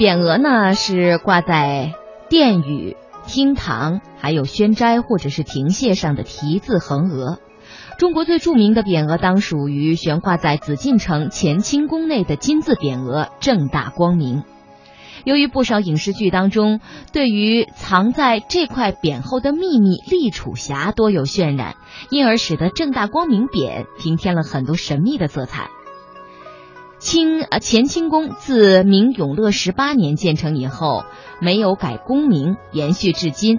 匾额呢是挂在殿宇、厅堂，还有轩斋或者是亭榭上的题字横额。中国最著名的匾额当属于悬挂在紫禁城乾清宫内的金字匾额“正大光明”。由于不少影视剧当中对于藏在这块匾后的秘密立储匣多有渲染，因而使得“正大光明”匾平添了很多神秘的色彩。清呃乾清宫自明永乐十八年建成以后，没有改宫名，延续至今。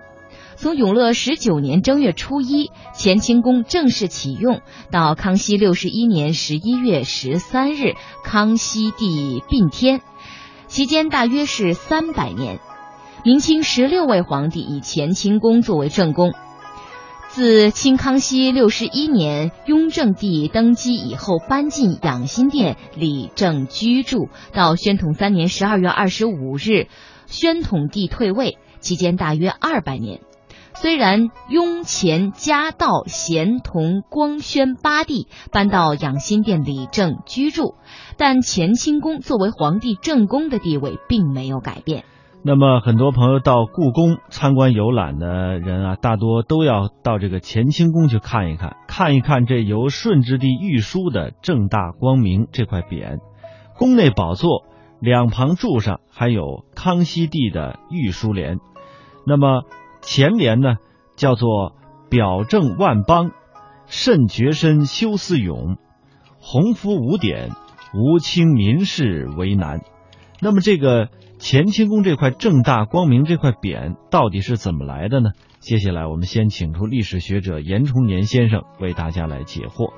从永乐十九年正月初一，乾清宫正式启用，到康熙六十一年十一月十三日，康熙帝殡天，期间大约是三百年。明清十六位皇帝以乾清宫作为正宫。自清康熙六十一年雍正帝登基以后，搬进养心殿理政居住，到宣统三年十二月二十五日，宣统帝退位，期间大约二百年。虽然雍乾嘉道咸同光宣八帝搬到养心殿理政居住，但乾清宫作为皇帝正宫的地位并没有改变。那么，很多朋友到故宫参观游览的人啊，大多都要到这个乾清宫去看一看，看一看这由顺治帝御书的“正大光明”这块匾。宫内宝座两旁柱上还有康熙帝的御书联。那么。前联呢，叫做“表正万邦，慎决身修思勇，鸿福无典，无清民事为难”。那么，这个乾清宫这块正大光明这块匾到底是怎么来的呢？接下来，我们先请出历史学者严崇年先生为大家来解惑。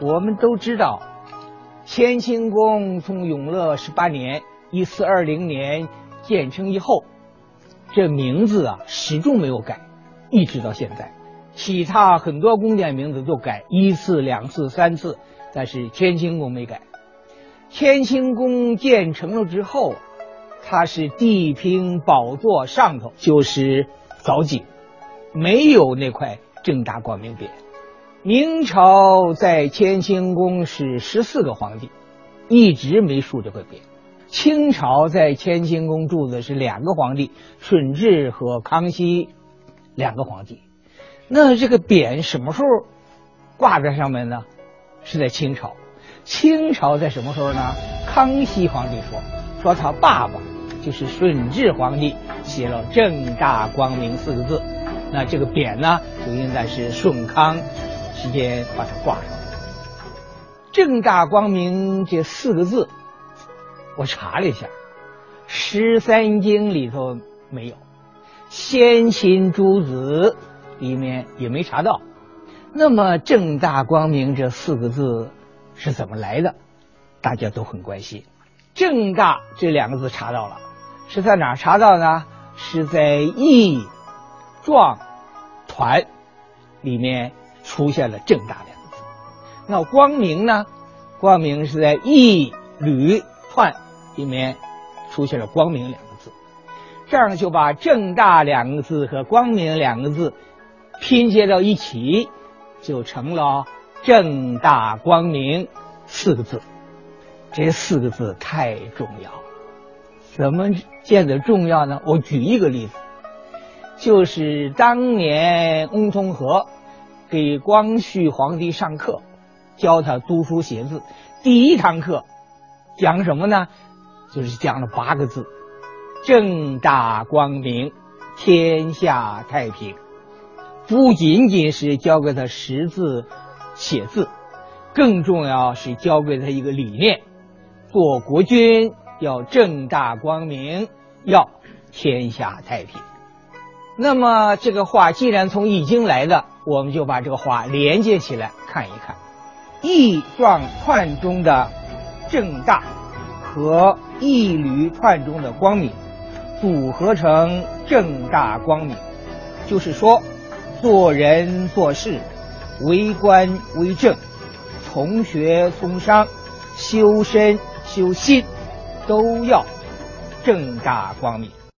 我们都知道，乾清宫从永乐十八年（一四二零年）建成以后。这名字啊，始终没有改，一直到现在。其他很多宫殿名字都改一次、两次、三次，但是乾清宫没改。乾清宫建成了之后，它是地平宝座上头就是藻井，没有那块正大光明匾。明朝在乾清宫是十四个皇帝，一直没竖这块匾。清朝在乾清宫住的是两个皇帝，顺治和康熙，两个皇帝。那这个匾什么时候挂在上面呢？是在清朝。清朝在什么时候呢？康熙皇帝说，说他爸爸就是顺治皇帝写了“正大光明”四个字，那这个匾呢，就应该是顺康期间把它挂上。正大光明这四个字。我查了一下，《十三经》里头没有，《先秦诸子》里面也没查到。那么“正大光明”这四个字是怎么来的？大家都很关心。“正大”这两个字查到了，是在哪查到呢？是在《义壮团》里面出现了“正大”两个字。那“光明”呢？“光明”是在《义旅串》。里面出现了“光明”两个字，这样就把“正大”两个字和“光明”两个字拼接到一起，就成了“正大光明”四个字。这四个字太重要，怎么见得重要呢？我举一个例子，就是当年翁同龢给光绪皇帝上课，教他读书写字，第一堂课讲什么呢？就是讲了八个字：“正大光明，天下太平。”不仅仅是教给他识字、写字，更重要是教给他一个理念：做国君要正大光明，要天下太平。那么这个话既然从《易经》来的，我们就把这个话连接起来看一看，《易状串》中的“正大”。和一缕串中的光明组合成正大光明，就是说，做人做事，为官为政，从学从商，修身修心，都要正大光明。